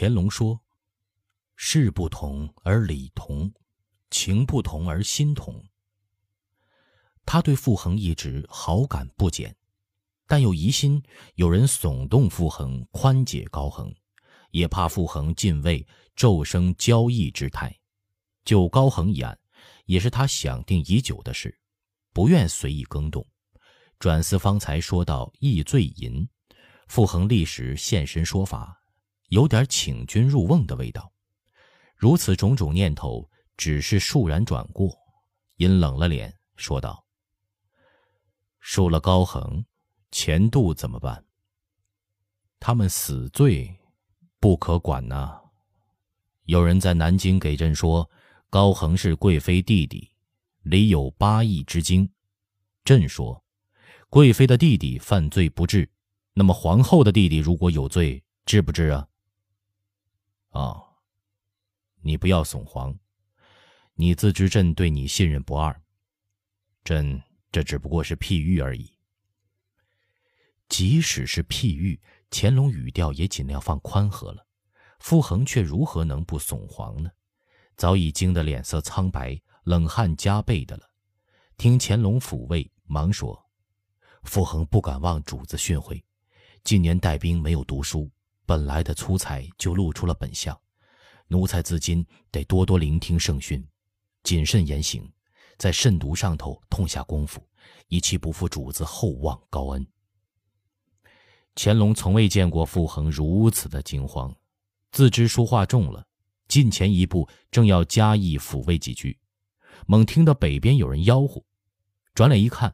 乾隆说：“事不同而理同，情不同而心同。”他对傅恒一直好感不减，但又疑心有人耸动傅恒宽解高恒，也怕傅恒进位骤生交易之态。就高恒一案，也是他想定已久的事，不愿随意更动。转思方才说到易罪淫，傅恒立时现身说法，有点请君入瓮的味道。如此种种念头，只是倏然转过，阴冷了脸说道。输了高恒，钱度怎么办？他们死罪，不可管呐。有人在南京给朕说，高恒是贵妃弟弟，里有八亿之精。朕说，贵妃的弟弟犯罪不治，那么皇后的弟弟如果有罪，治不治啊？啊，你不要耸黄，你自知朕对你信任不二，朕。这只不过是譬喻而已。即使是譬喻，乾隆语调也尽量放宽和了。傅恒却如何能不怂惶呢？早已惊得脸色苍白，冷汗加倍的了。听乾隆抚慰，忙说：“傅恒不敢忘主子训诲。近年带兵没有读书，本来的粗才就露出了本相。奴才自今得多多聆听圣训，谨慎言行。”在慎独上头痛下功夫，以期不负主子厚望高恩。乾隆从未见过傅恒如此的惊慌，自知说话重了，近前一步，正要加意抚慰几句，猛听到北边有人吆喝，转脸一看，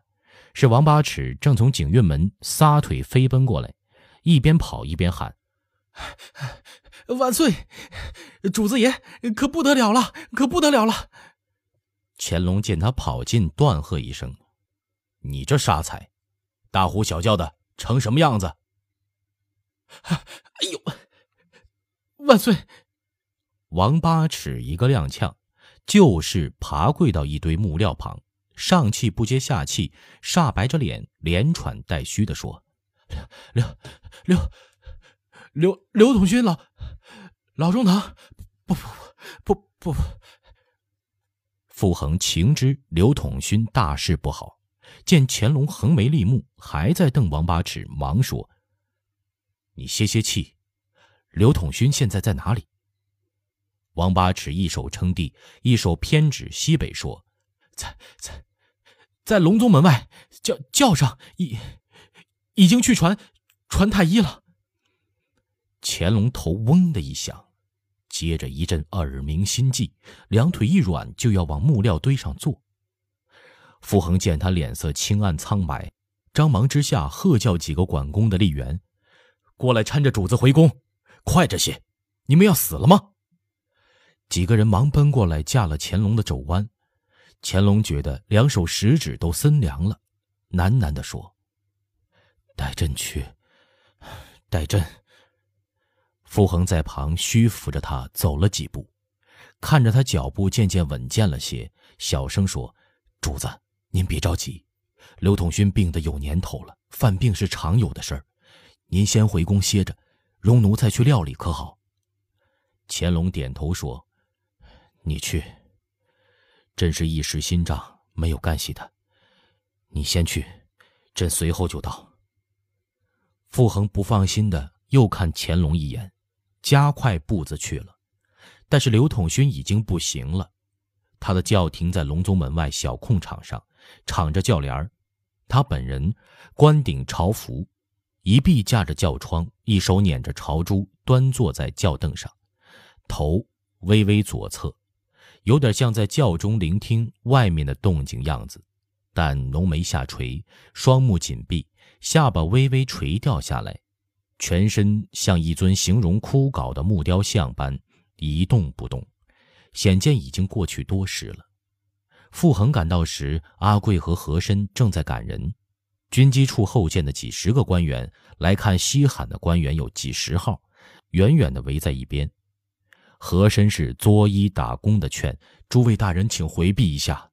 是王八尺正从景运门撒腿飞奔过来，一边跑一边喊：“万岁！主子爷可不得了了，可不得了了！”乾隆见他跑近，断喝一声：“你这傻才，大呼小叫的成什么样子？”哎呦！万岁！王八尺一个踉跄，就是爬跪到一堆木料旁，上气不接下气，煞白着脸，连喘带虚的说：“刘刘刘刘统勋老老中堂，不不不不不。”傅恒情知刘统勋大事不好，见乾隆横眉立目，还在瞪王八尺，忙说：“你歇歇气，刘统勋现在在哪里？”王八尺一手撑地，一手偏指西北说：“在在，在隆宗门外叫叫上，已已经去传传太医了。”乾隆头嗡的一响。接着一阵耳鸣心悸，两腿一软，就要往木料堆上坐。傅恒见他脸色青暗苍白，张忙之下喝叫几个管工的吏员：“过来搀着主子回宫，快着些！你们要死了吗？”几个人忙奔过来架了乾隆的肘弯。乾隆觉得两手食指都森凉了，喃喃地说：“带朕去，带朕。”傅恒在旁虚扶着他走了几步，看着他脚步渐渐稳健了些，小声说：“主子，您别着急，刘统勋病得有年头了，犯病是常有的事儿。您先回宫歇着，容奴才去料理，可好？”乾隆点头说：“你去。朕是一时心胀，没有干系他。你先去，朕随后就到。”傅恒不放心的又看乾隆一眼。加快步子去了，但是刘统勋已经不行了。他的轿停在隆宗门外小空场上，敞着轿帘他本人冠顶朝服，一臂架着轿窗，一手捻着朝珠，端坐在轿凳上，头微微左侧，有点像在轿中聆听外面的动静样子。但浓眉下垂，双目紧闭，下巴微微垂掉下来。全身像一尊形容枯槁的木雕像般一动不动，显见已经过去多时了。傅恒赶到时，阿贵和和珅正在赶人。军机处后见的几十个官员来看稀罕的官员有几十号，远远的围在一边。和珅是作揖打躬的劝诸位大人，请回避一下。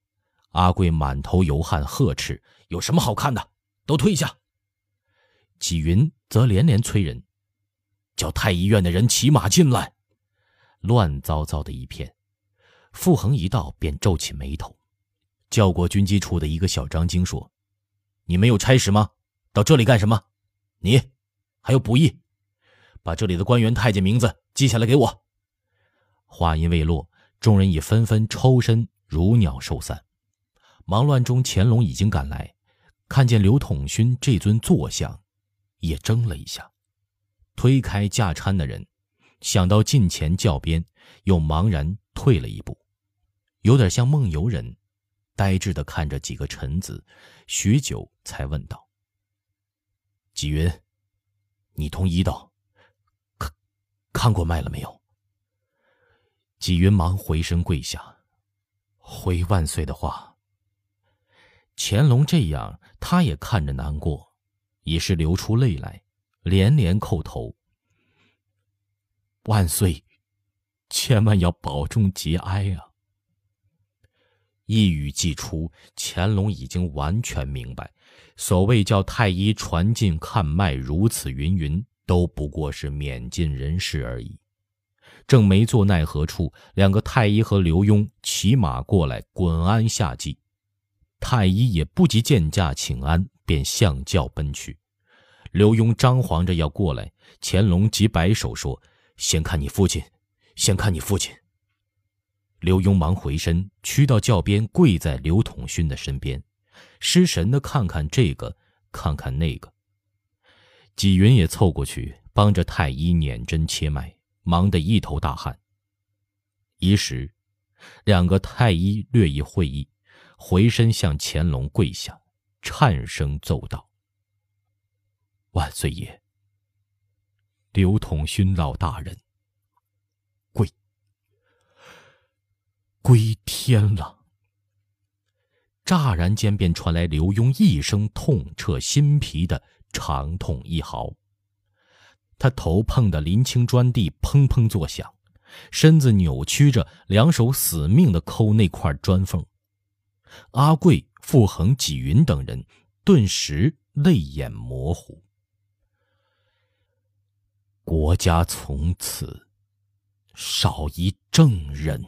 阿贵满头油汗，呵斥：“有什么好看的？都退下！”纪云则连连催人：“叫太医院的人骑马进来。乱糟糟的一片。傅恒一到，便皱起眉头，叫过军机处的一个小张经说：“你没有差使吗？到这里干什么？你还有补义，把这里的官员、太监名字记下来给我。”话音未落，众人已纷纷抽身，如鸟兽散。忙乱中，乾隆已经赶来，看见刘统勋这尊坐像，也怔了一下，推开架搀的人，想到近前教鞭，又茫然退了一步。有点像梦游人，呆滞的看着几个臣子，许久才问道：“纪云，你同医道看看过脉了没有？”纪云忙回身跪下，回万岁的话。乾隆这样，他也看着难过，已是流出泪来，连连叩头：“万岁，千万要保重节哀啊！”一语既出，乾隆已经完全明白，所谓叫太医传进看脉，如此云云，都不过是免尽人事而已。正没做奈何处，两个太医和刘墉骑马过来，滚鞍下骑。太医也不及见驾请安，便向轿奔去。刘墉张皇着要过来，乾隆即摆手说：“先看你父亲，先看你父亲。”刘墉忙回身，屈到轿边，跪在刘统勋的身边，失神的看看这个，看看那个。纪云也凑过去，帮着太医捻针切脉，忙得一头大汗。一时，两个太医略一会意，回身向乾隆跪下，颤声奏道：“万岁爷，刘统勋老大人。”归天了！乍然间便传来刘墉一声痛彻心脾的长痛一嚎，他头碰的临清砖地，砰砰作响，身子扭曲着，两手死命的抠那块砖缝。阿贵、傅恒、纪云等人顿时泪眼模糊。国家从此少一正人。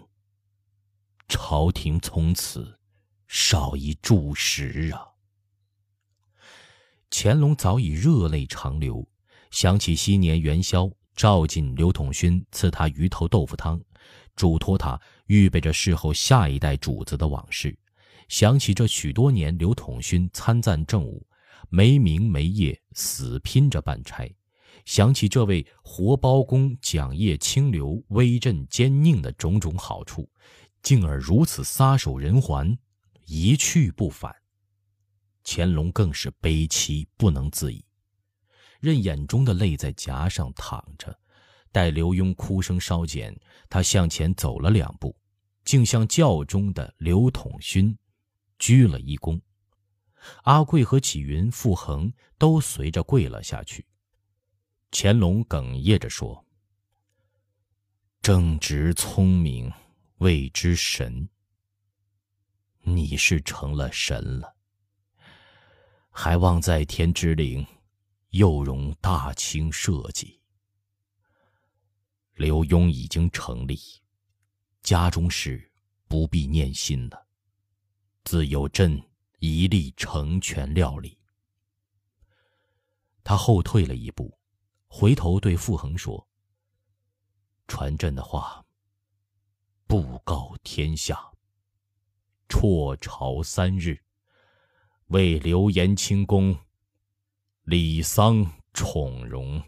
朝廷从此少一柱石啊！乾隆早已热泪长流，想起昔年元宵，召进刘统勋赐他鱼头豆腐汤，嘱托他预备着侍候下一代主子的往事，想起这许多年刘统勋参赞政务，没名没业，死拼着办差，想起这位活包公讲业清流、威震奸佞的种种好处。竟而如此撒手人寰，一去不返。乾隆更是悲戚不能自已，任眼中的泪在颊上淌着。待刘墉哭声稍减，他向前走了两步，竟向轿中的刘统勋鞠了一躬。阿贵和启云、傅恒都随着跪了下去。乾隆哽咽着说：“正直聪明。”谓之神，你是成了神了，还望在天之灵，又容大清社稷。刘墉已经成立，家中事不必念心了，自有朕一力成全料理。他后退了一步，回头对傅恒说：“传朕的话。”布告天下，辍朝三日，为刘延清宫礼丧宠容。